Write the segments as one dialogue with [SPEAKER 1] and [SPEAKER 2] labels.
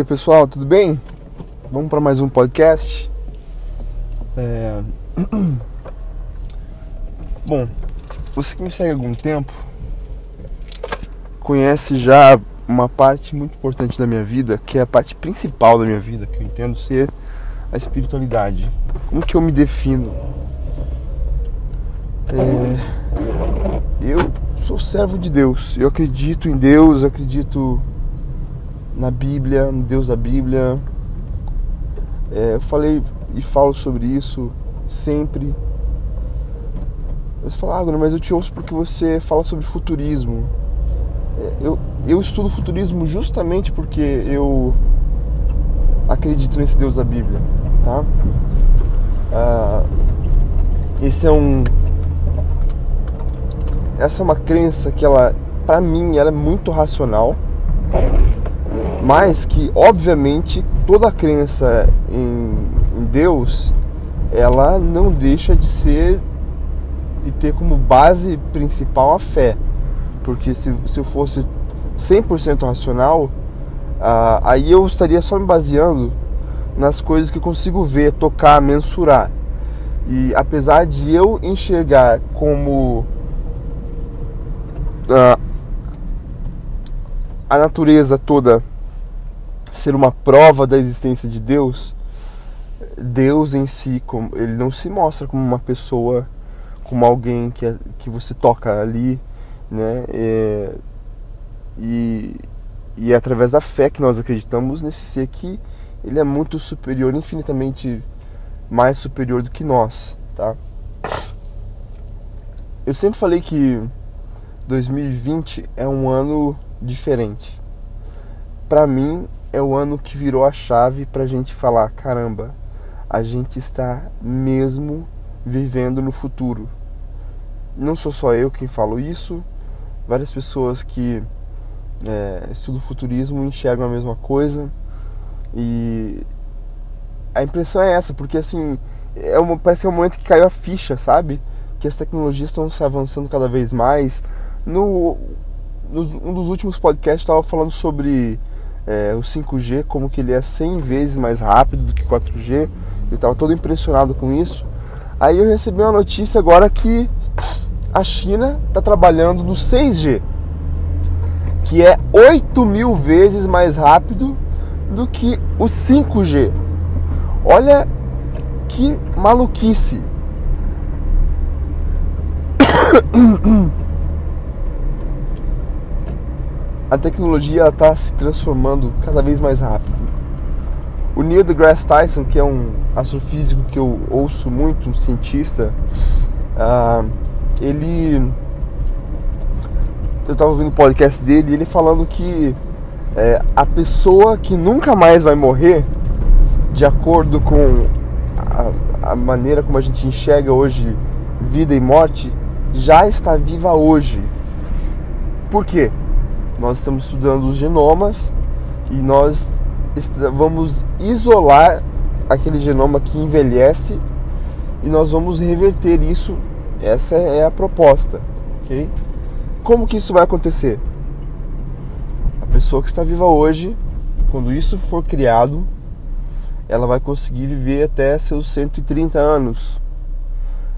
[SPEAKER 1] Dia pessoal, tudo bem? Vamos para mais um podcast. É... Bom, você que me segue há algum tempo conhece já uma parte muito importante da minha vida, que é a parte principal da minha vida, que eu entendo ser a espiritualidade. Como que eu me defino? É... Eu sou servo de Deus. Eu acredito em Deus, acredito na Bíblia, no Deus da Bíblia. É, eu falei e falo sobre isso sempre. Você fala, ah, mas eu te ouço porque você fala sobre futurismo. É, eu, eu estudo futurismo justamente porque eu acredito nesse Deus da Bíblia, tá? Ah, esse é um essa é uma crença que ela para mim ela é muito racional mas que obviamente toda crença em, em Deus ela não deixa de ser e ter como base principal a fé. Porque se, se eu fosse 100% racional ah, aí eu estaria só me baseando nas coisas que eu consigo ver, tocar, mensurar. E apesar de eu enxergar como ah, a natureza toda ser uma prova da existência de Deus, Deus em si, ele não se mostra como uma pessoa, como alguém que, é, que você toca ali, né? É, e, e é através da fé que nós acreditamos nesse ser que ele é muito superior, infinitamente mais superior do que nós, tá? Eu sempre falei que 2020 é um ano diferente. Para mim, é o ano que virou a chave para a gente falar: caramba, a gente está mesmo vivendo no futuro. Não sou só eu quem falo isso, várias pessoas que é, estudam futurismo enxergam a mesma coisa e a impressão é essa, porque assim, é uma, parece que é um momento que caiu a ficha, sabe? Que as tecnologias estão se avançando cada vez mais. No, nos, um dos últimos podcasts estava falando sobre é, o 5G, como que ele é 100 vezes mais rápido do que 4G. Eu estava todo impressionado com isso. Aí eu recebi uma notícia agora que a China está trabalhando no 6G, que é 8 mil vezes mais rápido do que o 5G. Olha que maluquice. a tecnologia está se transformando cada vez mais rápido. O Neil deGrasse Tyson, que é um astrofísico que eu ouço muito, um cientista, uh, ele. Eu estava ouvindo o podcast dele ele falando que é, a pessoa que nunca mais vai morrer, de acordo com a, a maneira como a gente enxerga hoje vida e morte, já está viva hoje. Por quê? Nós estamos estudando os genomas e nós vamos isolar aquele genoma que envelhece e nós vamos reverter isso. Essa é a proposta, ok? Como que isso vai acontecer? A pessoa que está viva hoje, quando isso for criado, ela vai conseguir viver até seus 130 anos.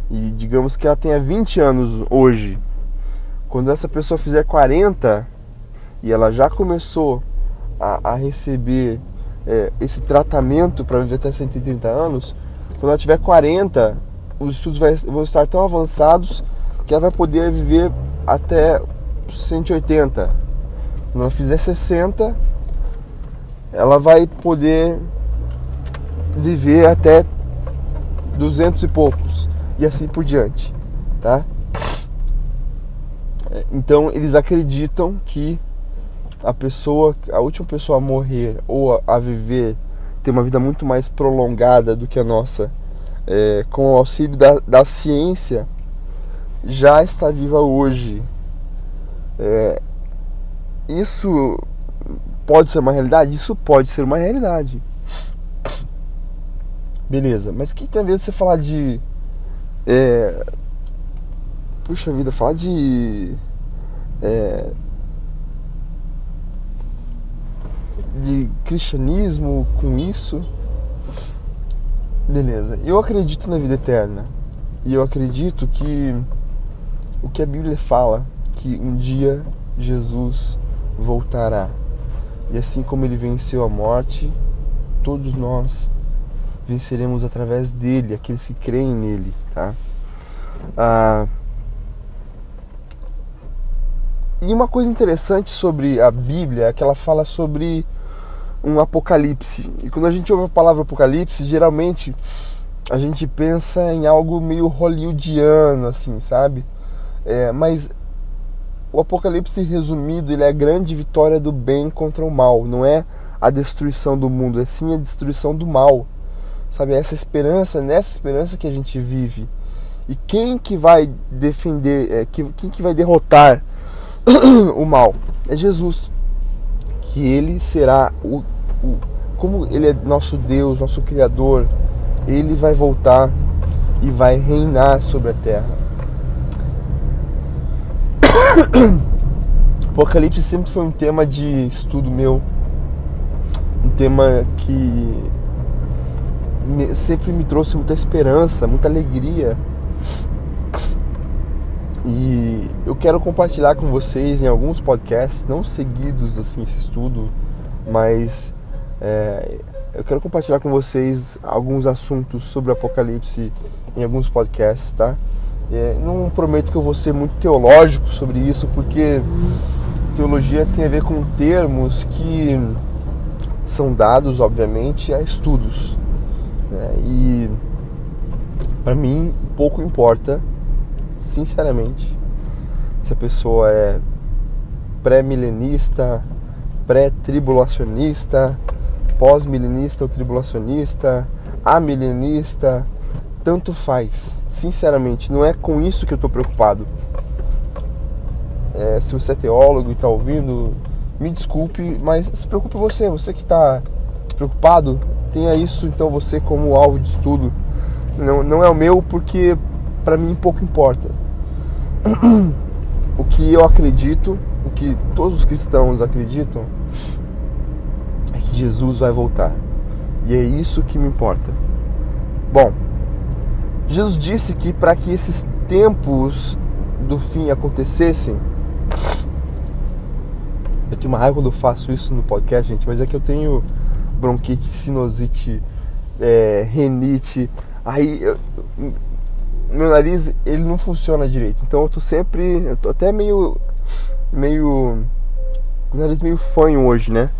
[SPEAKER 1] E digamos que ela tenha 20 anos hoje. Quando essa pessoa fizer 40, e ela já começou a, a receber é, esse tratamento para viver até 130 anos, quando ela tiver 40, os estudos vai, vão estar tão avançados que ela vai poder viver até 180. Quando ela fizer 60, ela vai poder viver até 200 e poucos e assim por diante, tá? É, então eles acreditam que a pessoa, a última pessoa a morrer ou a, a viver, ter uma vida muito mais prolongada do que a nossa, é, com o auxílio da, da ciência, já está viva hoje. É, isso pode ser uma realidade? Isso pode ser uma realidade. Beleza, mas que tem a ver você falar de. É, puxa vida, falar de. É, de cristianismo com isso. Beleza. Eu acredito na vida eterna. E eu acredito que o que a Bíblia fala, que um dia Jesus voltará. E assim como ele venceu a morte, todos nós venceremos através dele, aqueles que creem nele, tá? Ah, e uma coisa interessante sobre a Bíblia é que ela fala sobre um apocalipse. E quando a gente ouve a palavra apocalipse, geralmente a gente pensa em algo meio hollywoodiano, assim, sabe? É, mas o apocalipse resumido, ele é a grande vitória do bem contra o mal. Não é a destruição do mundo, é sim a destruição do mal. Sabe, essa esperança, nessa esperança que a gente vive. E quem que vai defender, é, quem que vai derrotar o mal? É Jesus. Que ele será o, o como ele é nosso Deus, nosso criador, ele vai voltar e vai reinar sobre a terra. Apocalipse sempre foi um tema de estudo meu, um tema que sempre me trouxe muita esperança, muita alegria. E eu quero compartilhar com vocês em alguns podcasts, não seguidos assim esse estudo, mas é, eu quero compartilhar com vocês alguns assuntos sobre Apocalipse em alguns podcasts, tá? É, não prometo que eu vou ser muito teológico sobre isso, porque teologia tem a ver com termos que são dados, obviamente, a estudos. Né? E para mim pouco importa, sinceramente, se a pessoa é pré-milenista, pré-tribulacionista, pós-milenista ou tribulacionista, amilenista, tanto faz. Sinceramente, não é com isso que eu estou preocupado. É, se você é teólogo e está ouvindo, me desculpe, mas se preocupe você, você que está preocupado, tenha isso então você como alvo de estudo. Não, não é o meu porque para mim pouco importa. o que eu acredito, o que todos os cristãos acreditam, Jesus vai voltar. E é isso que me importa. Bom, Jesus disse que para que esses tempos do fim acontecessem, eu tenho uma raiva quando eu faço isso no podcast, gente, mas é que eu tenho bronquite, sinusite, é, renite, aí eu, meu nariz ele não funciona direito, então eu tô sempre, eu tô até meio, meio, o nariz meio fanho hoje, né?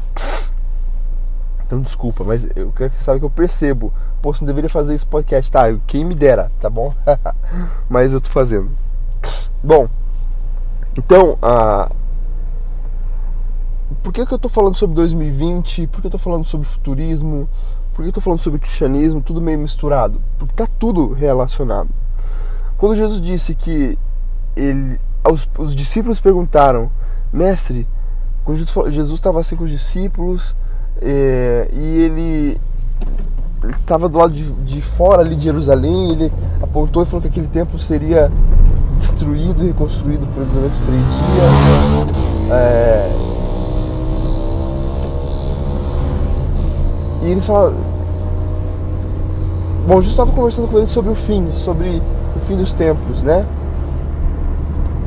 [SPEAKER 1] Então desculpa, mas eu quero que você saiba que eu percebo. Pô, você não deveria fazer esse podcast. Tá, quem me dera, tá bom? mas eu tô fazendo. Bom, então, a... por que, que eu tô falando sobre 2020? Por que eu tô falando sobre futurismo? Por que eu tô falando sobre cristianismo? Tudo meio misturado. Porque tá tudo relacionado. Quando Jesus disse que ele, os, os discípulos perguntaram, mestre, quando Jesus estava assim com os discípulos é, e ele, ele, estava do lado de, de, fora ali de Jerusalém. Ele apontou e falou que aquele templo seria destruído e reconstruído por durante três dias. É, e ele fala. Bom, Jesus estava conversando com ele sobre o fim, sobre fim dos tempos, né?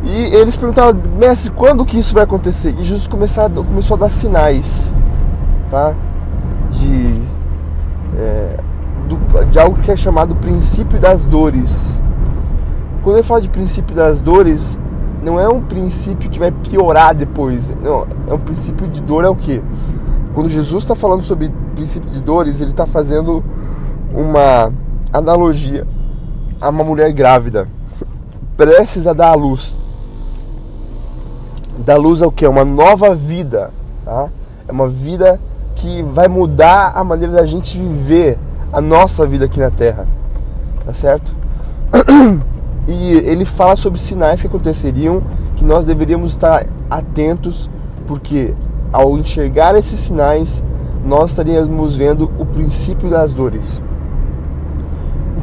[SPEAKER 1] E eles perguntaram, mestre, quando que isso vai acontecer? E Jesus começou a, começou a dar sinais tá? De, é, do, de algo que é chamado princípio das dores. Quando ele fala de princípio das dores, não é um princípio que vai piorar depois. Não, é um princípio de dor é o que? Quando Jesus está falando sobre princípio de dores, ele está fazendo uma analogia a uma mulher grávida, prestes a dar à luz. Dar luz é o que? Uma nova vida, tá? É uma vida que vai mudar a maneira da gente viver a nossa vida aqui na Terra. Tá certo? E ele fala sobre sinais que aconteceriam que nós deveríamos estar atentos, porque ao enxergar esses sinais, nós estaríamos vendo o princípio das dores.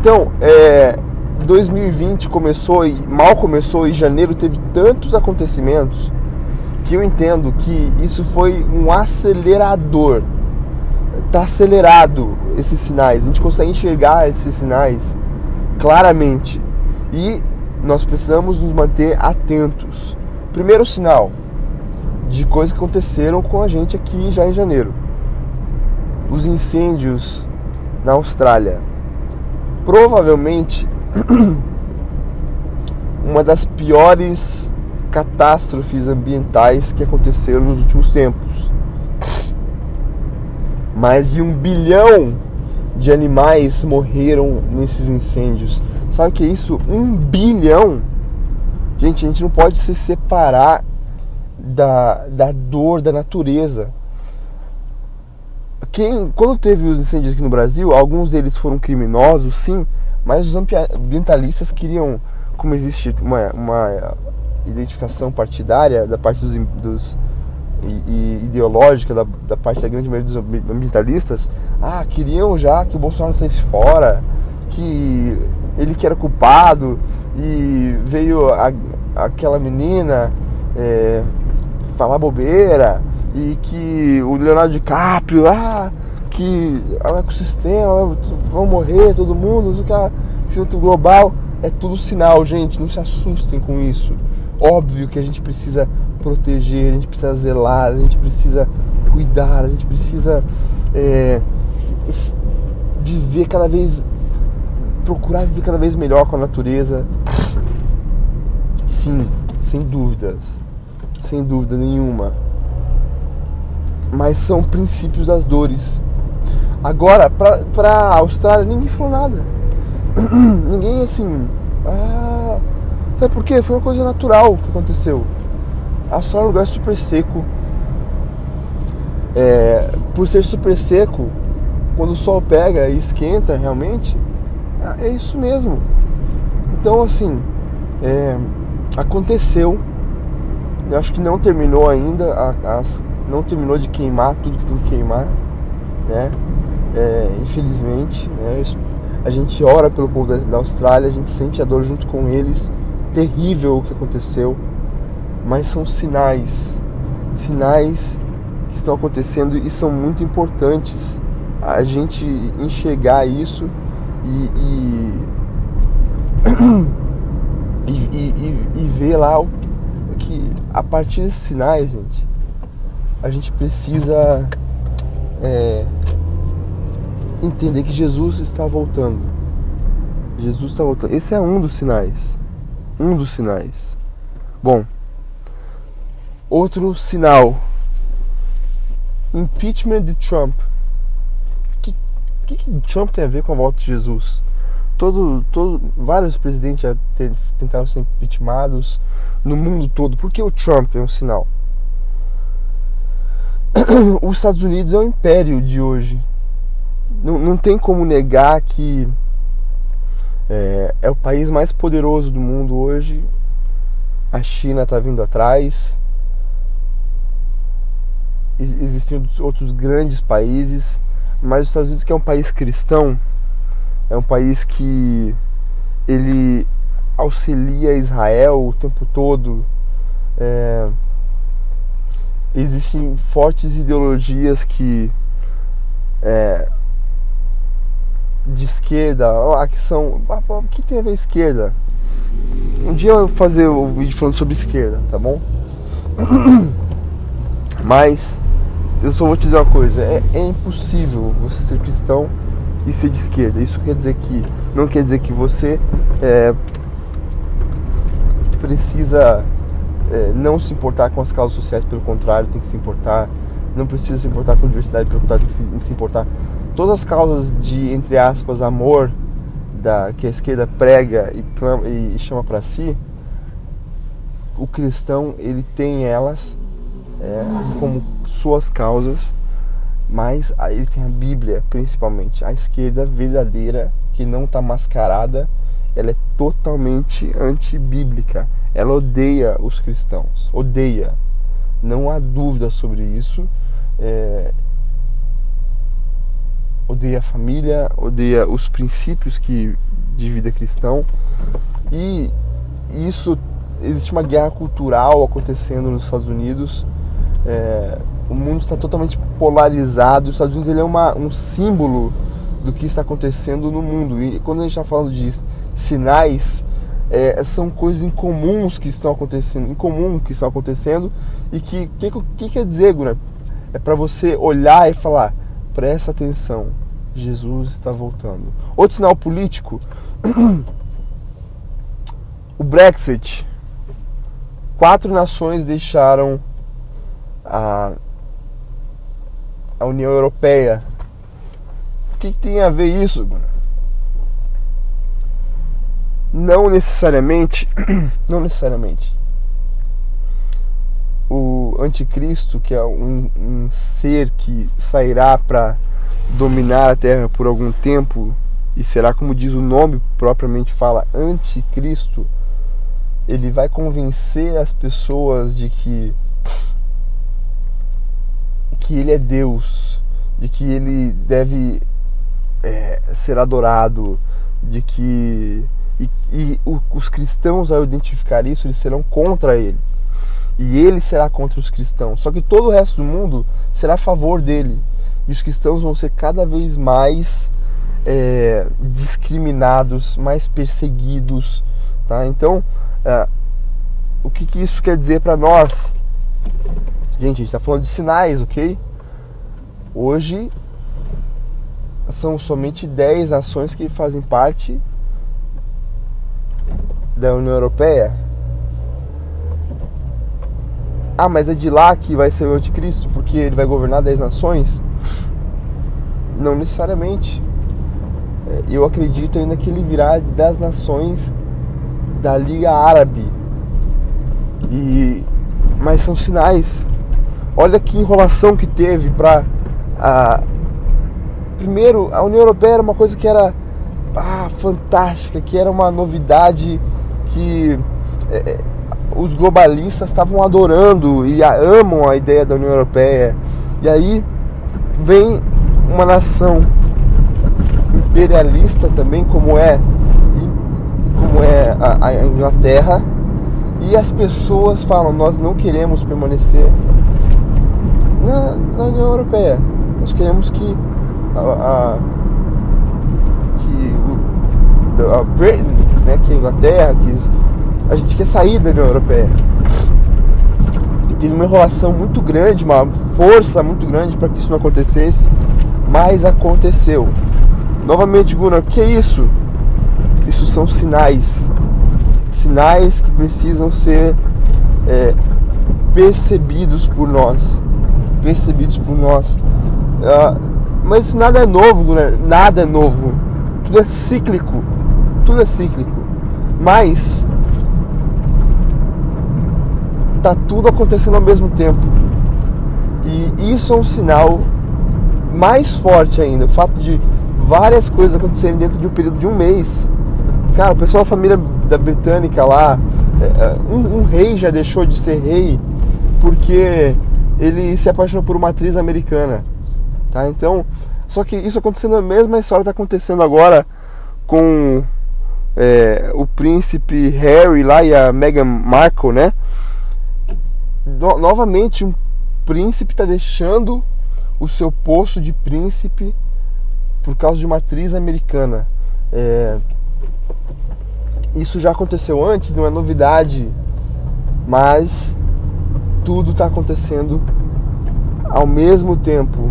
[SPEAKER 1] Então, é, 2020 começou e mal começou e janeiro teve tantos acontecimentos que eu entendo que isso foi um acelerador. Está acelerado esses sinais, a gente consegue enxergar esses sinais claramente e nós precisamos nos manter atentos. Primeiro sinal de coisas que aconteceram com a gente aqui já em janeiro: os incêndios na Austrália. Provavelmente uma das piores catástrofes ambientais que aconteceram nos últimos tempos. Mais de um bilhão de animais morreram nesses incêndios. Sabe o que é isso? Um bilhão! Gente, a gente não pode se separar da, da dor da natureza. Quem, quando teve os incêndios aqui no Brasil, alguns deles foram criminosos, sim, mas os ambientalistas queriam, como existe uma, uma identificação partidária da parte dos, dos e, e ideológica da, da, parte da grande maioria dos ambientalistas, ah, queriam já que o Bolsonaro saísse fora, que ele que era culpado e veio a, aquela menina é, falar bobeira e que o Leonardo DiCaprio, ah, que o ecossistema, vão morrer todo mundo, aquecimento global, é tudo sinal, gente, não se assustem com isso. Óbvio que a gente precisa proteger, a gente precisa zelar, a gente precisa cuidar, a gente precisa é, viver cada vez, procurar viver cada vez melhor com a natureza. Sim, sem dúvidas, sem dúvida nenhuma. Mas são princípios das dores. Agora, pra, pra Austrália, ninguém falou nada. ninguém assim. Ah, Sabe por quê? Foi uma coisa natural que aconteceu. A Austrália é um lugar super seco. É, por ser super seco, quando o sol pega e esquenta realmente, é isso mesmo. Então, assim, é, aconteceu. Eu acho que não terminou ainda, a, a, não terminou de queimar tudo que tem que queimar, né? É, infelizmente, né? a gente ora pelo povo da, da Austrália, a gente sente a dor junto com eles terrível o que aconteceu, mas são sinais, sinais que estão acontecendo e são muito importantes a gente enxergar isso e, e, e, e, e ver lá que a partir desses sinais, gente, a gente precisa é, entender que Jesus está voltando. Jesus está voltando. Esse é um dos sinais um dos sinais. Bom, outro sinal: impeachment de Trump. O que, que, Trump tem a ver com a volta de Jesus? Todo, todo, vários presidentes já tentaram ser impeachmentados no mundo todo. Por que o Trump é um sinal? Os Estados Unidos é o império de hoje. Não, não tem como negar que é, é o país mais poderoso do mundo hoje. A China está vindo atrás. Existem outros grandes países, mas os Estados Unidos que é um país cristão, é um país que ele auxilia Israel o tempo todo. É, existem fortes ideologias que é, de esquerda, ah, que são. O que tem a esquerda? Um dia eu vou fazer o um vídeo falando sobre esquerda, tá bom? Mas eu só vou te dizer uma coisa: é, é, impossível você ser cristão e ser de esquerda. Isso quer dizer que. Não quer dizer que você é, precisa é, não se importar com as causas sociais, pelo contrário, tem que se importar. Não precisa se importar com diversidade, pelo contrário, tem que se, se importar todas as causas de, entre aspas, amor da, que a esquerda prega e, clama, e chama para si, o cristão ele tem elas é, como suas causas, mas ele tem a Bíblia principalmente, a esquerda verdadeira que não está mascarada, ela é totalmente antibíblica. Ela odeia os cristãos, odeia. Não há dúvida sobre isso. É, odeia a família, odeia os princípios que de vida cristão e isso existe uma guerra cultural acontecendo nos Estados Unidos. É, o mundo está totalmente polarizado. Os Estados Unidos ele é uma, um símbolo do que está acontecendo no mundo. E quando a gente está falando de sinais, é, são coisas incomuns que estão acontecendo, incomum que estão acontecendo e que que, que quer dizer, Guna? É para você olhar e falar, presta atenção, Jesus está voltando. Outro sinal político, o Brexit. Quatro nações deixaram a, a União Europeia. Que, tem a ver isso, não necessariamente, não necessariamente, o anticristo, que é um, um ser que sairá para dominar a terra por algum tempo, e será como diz o nome propriamente fala, anticristo, ele vai convencer as pessoas de que que ele é Deus, de que ele deve é, ser adorado, de que e, e os cristãos, ao identificar isso, eles serão contra ele. E ele será contra os cristãos. Só que todo o resto do mundo será a favor dele. E os cristãos vão ser cada vez mais é, discriminados, mais perseguidos. Tá? Então, é, o que, que isso quer dizer para nós? Gente, a gente está falando de sinais, ok? Hoje são somente 10 nações que fazem parte da União Europeia. Ah, mas é de lá que vai ser o anticristo, porque ele vai governar 10 nações? Não necessariamente. É, eu acredito ainda que ele virá das nações da Liga Árabe. E mas são sinais. Olha que enrolação que teve para primeiro a União Europeia era uma coisa que era ah, fantástica, que era uma novidade que é, é, os globalistas estavam adorando e amam a ideia da União Europeia. E aí vem uma nação imperialista também, como é, como é a, a Inglaterra, e as pessoas falam: nós não queremos permanecer na, na União Europeia. Nós queremos que a, a que o, a Britain né, que a Inglaterra, que a gente quer sair da União Europeia. E teve uma enrolação muito grande, uma força muito grande para que isso não acontecesse, mas aconteceu. Novamente, Gunnar, o que é isso? Isso são sinais. Sinais que precisam ser é, percebidos por nós. Percebidos por nós. Uh, mas isso nada é novo, Gunnar. Nada é novo. Tudo é cíclico tudo é cíclico. Mas tá tudo acontecendo ao mesmo tempo. E isso é um sinal mais forte ainda, o fato de várias coisas acontecerem dentro de um período de um mês. Cara, o pessoal da família da britânica lá, é, é, um, um rei já deixou de ser rei porque ele se apaixonou por uma atriz americana, tá? Então, só que isso acontecendo a mesma história está acontecendo agora com é, o príncipe Harry lá e a Meghan Markle, né? No, novamente, um príncipe está deixando o seu posto de príncipe por causa de uma atriz americana. É, isso já aconteceu antes, não é novidade, mas tudo está acontecendo ao mesmo tempo.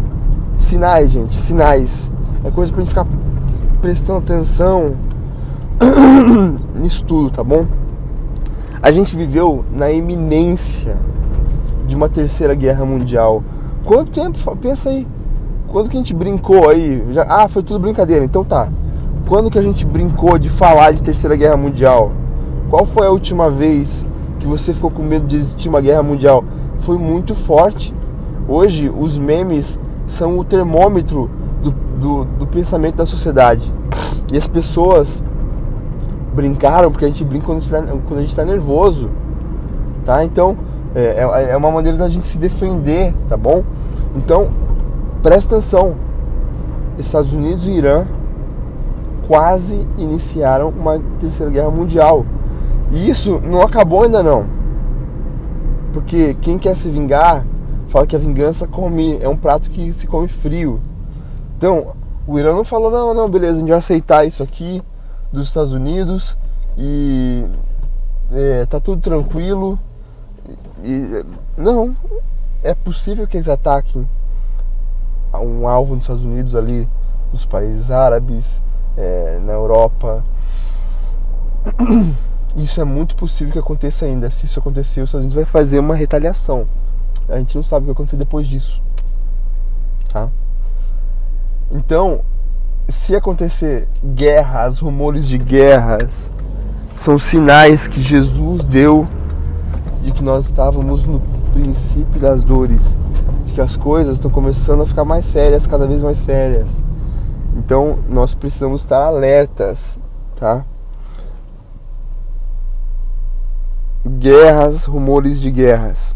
[SPEAKER 1] Sinais, gente, sinais. É coisa pra gente ficar prestando atenção nisso tudo, tá bom? A gente viveu na iminência de uma terceira guerra mundial. Quanto tempo? Pensa aí. Quando que a gente brincou aí? Já, ah, foi tudo brincadeira. Então tá. Quando que a gente brincou de falar de terceira guerra mundial? Qual foi a última vez que você ficou com medo de existir uma guerra mundial? Foi muito forte. Hoje os memes são o termômetro do, do, do pensamento da sociedade. E as pessoas brincaram, porque a gente brinca quando a gente está tá nervoso, tá? Então, é, é, é uma maneira da gente se defender, tá bom? Então, presta atenção. Estados Unidos e Irã quase iniciaram uma terceira guerra mundial. E isso não acabou ainda não. Porque quem quer se vingar fala que a vingança come, é um prato que se come frio. Então, o Irã não falou, não, não, beleza, a gente vai aceitar isso aqui dos Estados Unidos e é, tá tudo tranquilo. E, não, é possível que eles ataquem um alvo nos Estados Unidos ali, nos países árabes, é, na Europa. Isso é muito possível que aconteça ainda. Se isso acontecer, os Estados Unidos vai fazer uma retaliação. A gente não sabe o que vai acontecer depois disso. Tá? Então, se acontecer guerras, rumores de guerras, são sinais que Jesus deu de que nós estávamos no princípio das dores, de que as coisas estão começando a ficar mais sérias, cada vez mais sérias. Então, nós precisamos estar alertas, tá? Guerras, rumores de guerras.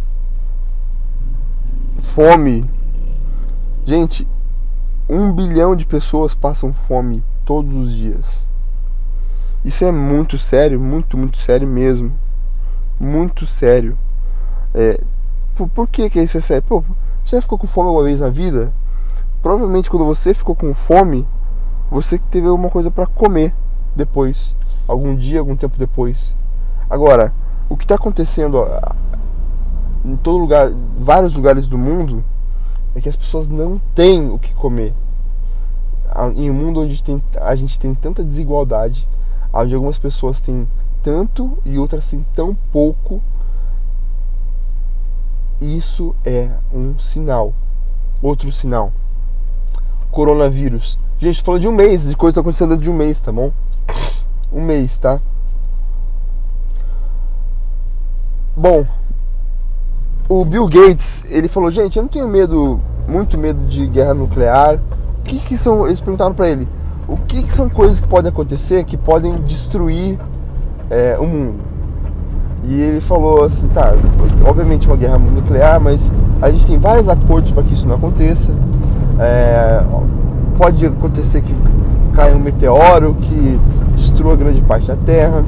[SPEAKER 1] Fome. Gente, um bilhão de pessoas passam fome todos os dias. Isso é muito sério, muito, muito sério mesmo. Muito sério. É, por, por que, que isso é sério? Pô, já ficou com fome alguma vez na vida? Provavelmente quando você ficou com fome, você teve alguma coisa para comer depois. Algum dia, algum tempo depois. Agora, o que está acontecendo em todo lugar, vários lugares do mundo, é que as pessoas não têm o que comer. Em um mundo onde tem, a gente tem tanta desigualdade, onde algumas pessoas têm tanto e outras têm tão pouco, isso é um sinal. Outro sinal. Coronavírus. Gente, falando de um mês, de coisa está acontecendo dentro de um mês, tá bom? Um mês, tá? Bom, o Bill Gates, ele falou, gente, eu não tenho medo, muito medo de guerra nuclear. O que que são, eles perguntaram para ele, o que, que, são coisas que podem acontecer que podem destruir é, o mundo? E ele falou assim, tá, obviamente uma guerra nuclear, mas a gente tem vários acordos para que isso não aconteça. É, pode acontecer que caia um meteoro que destrua grande parte da Terra.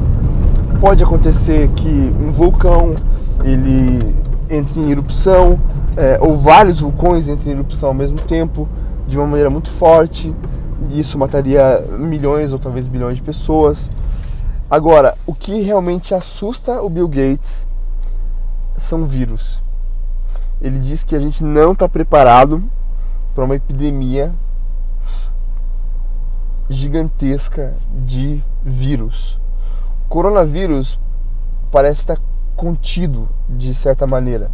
[SPEAKER 1] Pode acontecer que um vulcão ele entre em erupção, é, ou vários vulcões entrem em erupção ao mesmo tempo, de uma maneira muito forte. E isso mataria milhões ou talvez bilhões de pessoas. Agora, o que realmente assusta o Bill Gates são vírus. Ele diz que a gente não está preparado para uma epidemia gigantesca de vírus. O coronavírus parece estar contido de certa maneira,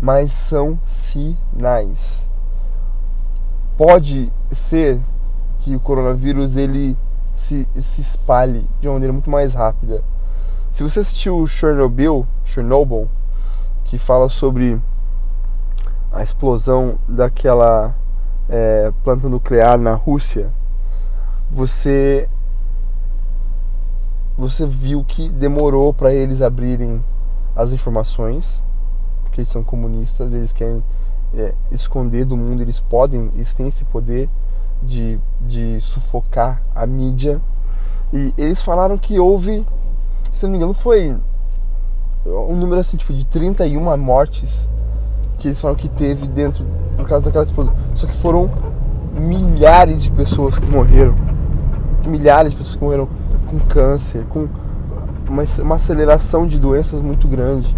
[SPEAKER 1] mas são sinais. Pode ser que o coronavírus ele se, se espalhe de uma maneira muito mais rápida. Se você assistiu Chernobyl, Chernobyl, que fala sobre a explosão daquela é, planta nuclear na Rússia, você você viu que demorou para eles abrirem as informações, porque eles são comunistas, eles querem é, esconder do mundo, eles podem, eles têm esse poder de, de sufocar a mídia. E eles falaram que houve, se não me engano, foi um número assim, tipo, de 31 mortes que eles falaram que teve dentro por causa daquela explosão. Só que foram milhares de pessoas que morreram. Milhares de pessoas que morreram com câncer, com uma, uma aceleração de doenças muito grande.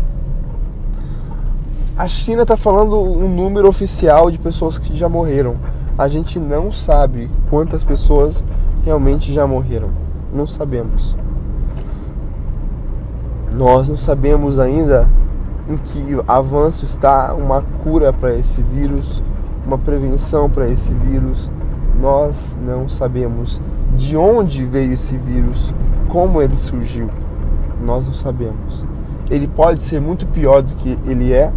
[SPEAKER 1] A China está falando um número oficial de pessoas que já morreram. A gente não sabe quantas pessoas realmente já morreram. Não sabemos. Nós não sabemos ainda em que avanço está uma cura para esse vírus, uma prevenção para esse vírus. Nós não sabemos de onde veio esse vírus, como ele surgiu, nós não sabemos. Ele pode ser muito pior do que ele é,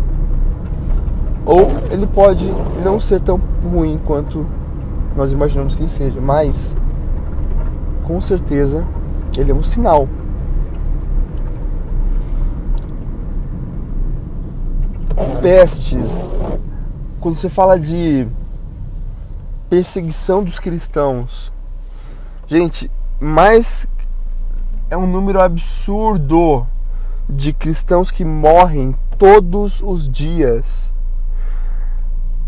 [SPEAKER 1] ou ele pode não ser tão ruim quanto nós imaginamos que seja, mas com certeza ele é um sinal. Pestes, quando você fala de perseguição dos cristãos, Gente, mais é um número absurdo de cristãos que morrem todos os dias.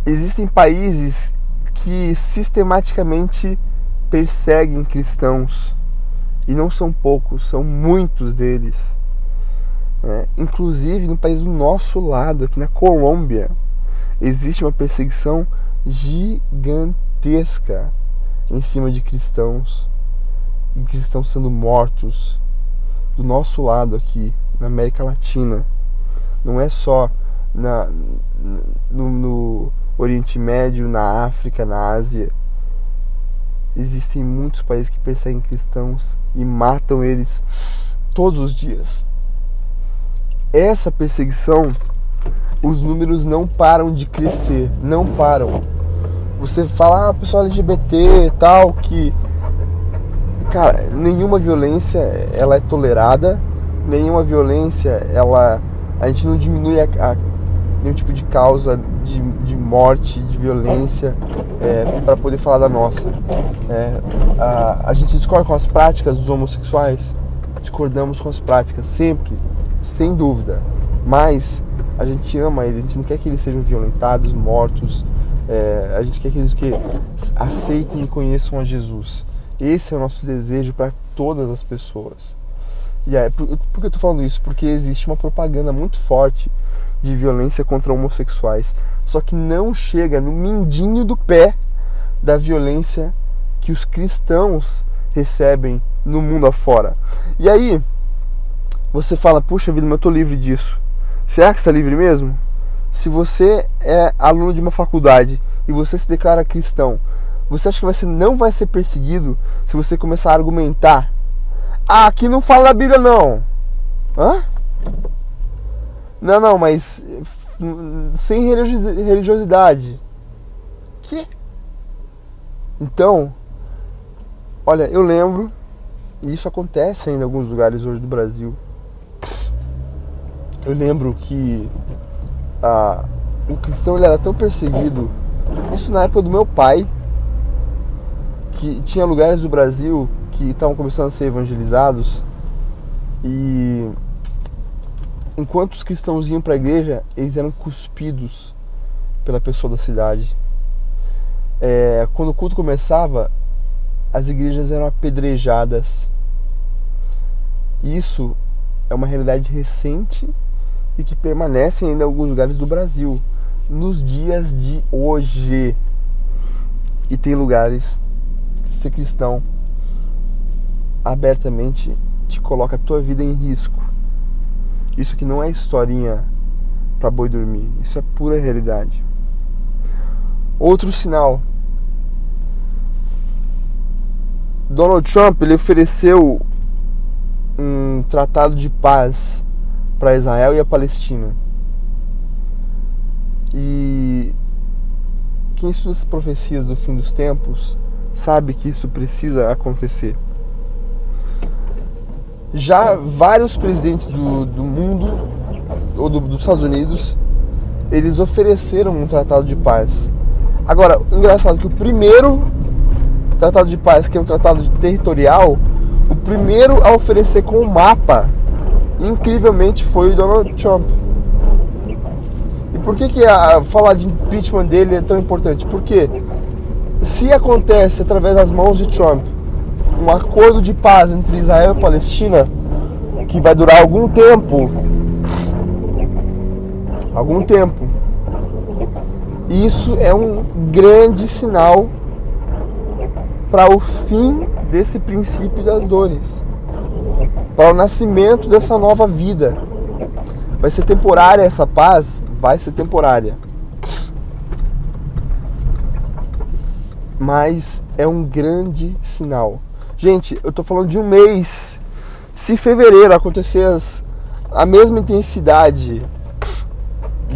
[SPEAKER 1] Existem países que sistematicamente perseguem cristãos. E não são poucos, são muitos deles. É, inclusive no país do nosso lado, aqui na Colômbia, existe uma perseguição gigantesca em cima de cristãos e cristãos sendo mortos do nosso lado aqui na América Latina. Não é só na, no, no Oriente Médio, na África, na Ásia. Existem muitos países que perseguem cristãos e matam eles todos os dias. Essa perseguição, os números não param de crescer, não param. Você fala, ah, pessoal LGBT tal, que cara, nenhuma violência ela é tolerada, nenhuma violência ela a gente não diminui a, a nenhum tipo de causa de, de morte, de violência, é, para poder falar da nossa. É, a, a gente discorda com as práticas dos homossexuais, discordamos com as práticas, sempre, sem dúvida. Mas a gente ama eles, a gente não quer que eles sejam violentados, mortos, é, a gente quer que eles que aceitem e conheçam a Jesus. Esse é o nosso desejo para todas as pessoas. E aí, por, por que eu tô falando isso? Porque existe uma propaganda muito forte de violência contra homossexuais, só que não chega no mindinho do pé da violência que os cristãos recebem no mundo afora. E aí, você fala, puxa vida, mas eu tô livre disso. Será que está livre mesmo? Se você é aluno de uma faculdade e você se declara cristão, você acha que você não vai ser perseguido se você começar a argumentar? Ah, aqui não fala na Bíblia não. Hã? Não, não, mas sem religiosidade. Que? Então, olha, eu lembro, e isso acontece ainda em alguns lugares hoje do Brasil. Eu lembro que a, o cristão ele era tão perseguido, isso na época do meu pai, que tinha lugares do Brasil que estavam começando a ser evangelizados e enquanto os cristãos iam para a igreja, eles eram cuspidos pela pessoa da cidade. É, quando o culto começava, as igrejas eram apedrejadas. Isso é uma realidade recente e que permanece ainda em alguns lugares do Brasil nos dias de hoje. E tem lugares que ser cristão abertamente te coloca a tua vida em risco. Isso aqui não é historinha para boi dormir, isso é pura realidade. Outro sinal. Donald Trump ele ofereceu um tratado de paz para Israel e a Palestina. E quem estuda as profecias do fim dos tempos sabe que isso precisa acontecer. Já vários presidentes do, do mundo, ou do, dos Estados Unidos, eles ofereceram um tratado de paz. Agora, engraçado que o primeiro tratado de paz, que é um tratado territorial, o primeiro a oferecer com um mapa, incrivelmente foi o Donald Trump. E por que, que a, falar de impeachment dele é tão importante? Porque se acontece através das mãos de Trump um acordo de paz entre Israel e Palestina que vai durar algum tempo. Algum tempo. Isso é um grande sinal para o fim desse princípio das dores, para o nascimento dessa nova vida. Vai ser temporária essa paz? Vai ser temporária. Mas é um grande sinal. Gente, eu tô falando de um mês. Se fevereiro acontecer as, a mesma intensidade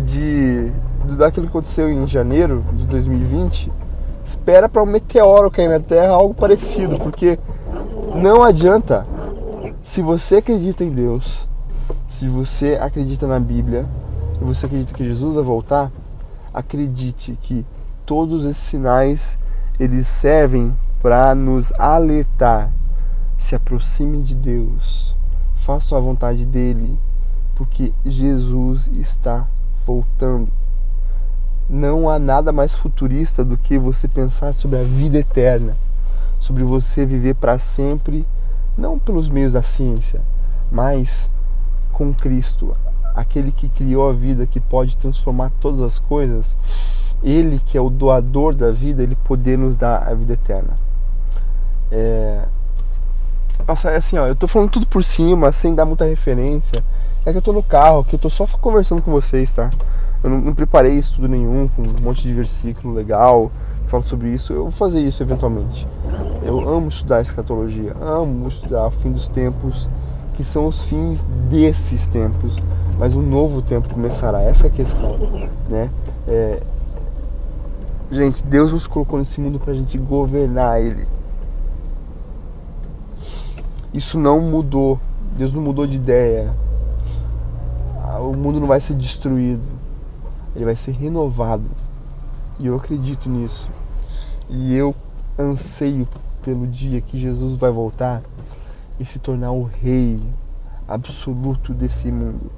[SPEAKER 1] de daquilo que aconteceu em janeiro de 2020, espera para um meteoro cair na Terra, algo parecido, porque não adianta. Se você acredita em Deus, se você acredita na Bíblia, e você acredita que Jesus vai voltar, acredite que todos esses sinais eles servem para nos alertar. Se aproxime de Deus. Faça a vontade dele, porque Jesus está voltando. Não há nada mais futurista do que você pensar sobre a vida eterna, sobre você viver para sempre, não pelos meios da ciência, mas com Cristo, aquele que criou a vida, que pode transformar todas as coisas, ele que é o doador da vida, ele poder nos dar a vida eterna. É... Nossa, é assim, ó, eu tô falando tudo por cima, sem dar muita referência. É que eu tô no carro, que eu tô só conversando com vocês, tá? Eu não, não preparei estudo nenhum, com um monte de versículo legal fala sobre isso. Eu vou fazer isso eventualmente. Eu amo estudar escatologia, amo estudar o fim dos tempos, que são os fins desses tempos. Mas um novo tempo começará, essa é a questão, né? É... Gente, Deus nos colocou nesse mundo pra gente governar ele. Isso não mudou. Deus não mudou de ideia. Ah, o mundo não vai ser destruído. Ele vai ser renovado. E eu acredito nisso. E eu anseio pelo dia que Jesus vai voltar e se tornar o rei absoluto desse mundo.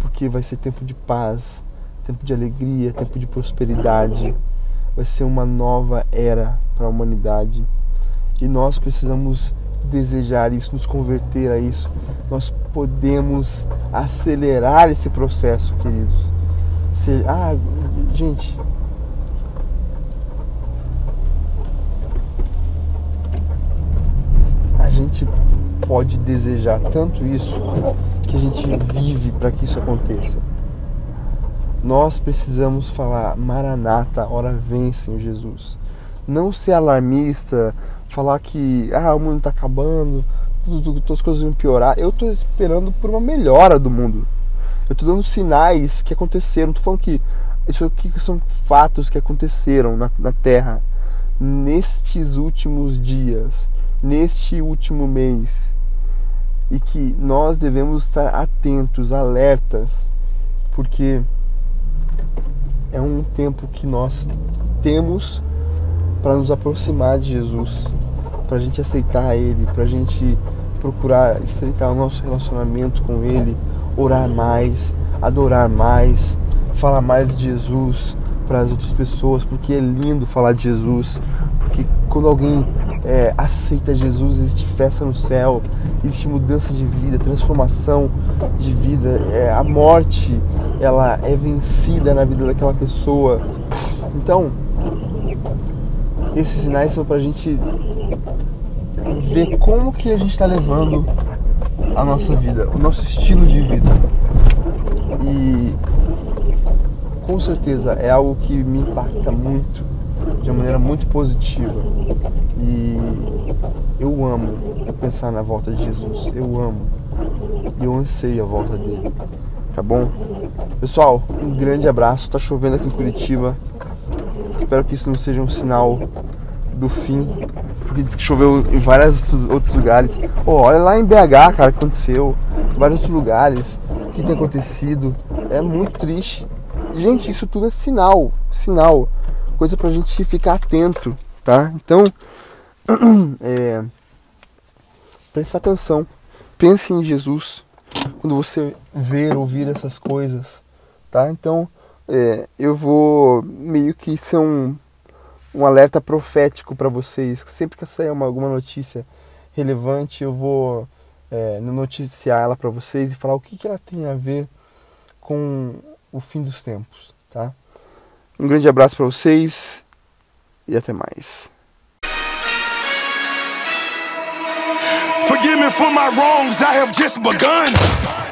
[SPEAKER 1] Porque vai ser tempo de paz, tempo de alegria, tempo de prosperidade. Vai ser uma nova era para a humanidade. E nós precisamos desejar isso, nos converter a isso, nós podemos acelerar esse processo, queridos. Se, ah, gente. A gente pode desejar tanto isso que a gente vive para que isso aconteça. Nós precisamos falar, Maranata, hora vem, Senhor Jesus. Não ser alarmista, falar que ah, o mundo está acabando, todas as coisas vão piorar. Eu estou esperando por uma melhora do mundo. Eu estou dando sinais que aconteceram. Estou falando que isso aqui são fatos que aconteceram na, na Terra nestes últimos dias, neste último mês. E que nós devemos estar atentos, alertas, porque é um tempo que nós temos para nos aproximar de Jesus, para a gente aceitar Ele, para a gente procurar estreitar o nosso relacionamento com Ele, orar mais, adorar mais, falar mais de Jesus para as outras pessoas, porque é lindo falar de Jesus, porque quando alguém é, aceita Jesus, existe festa no céu, existe mudança de vida, transformação de vida, é, a morte ela é vencida na vida daquela pessoa. Então, esses sinais são para a gente ver como que a gente está levando a nossa vida, o nosso estilo de vida. E com certeza é algo que me impacta muito, de uma maneira muito positiva. E eu amo pensar na volta de Jesus, eu amo e eu anseio a volta dele. Tá bom? Pessoal, um grande abraço. Tá chovendo aqui em Curitiba. Espero que isso não seja um sinal do fim, porque diz que choveu em vários outros lugares. Oh, olha lá em BH, cara, aconteceu. Em vários outros lugares. O que tem acontecido? É muito triste. Gente, isso tudo é sinal. Sinal. Coisa pra gente ficar atento, tá? Então, é, presta atenção. Pense em Jesus quando você ver, ouvir essas coisas, tá? Então, é, eu vou meio que ser um, um alerta profético para vocês. Sempre que sair uma, alguma notícia relevante, eu vou é, noticiar ela para vocês e falar o que, que ela tem a ver com o fim dos tempos, tá? Um grande abraço para vocês e até mais. Forgive me for my wrongs, I have just begun.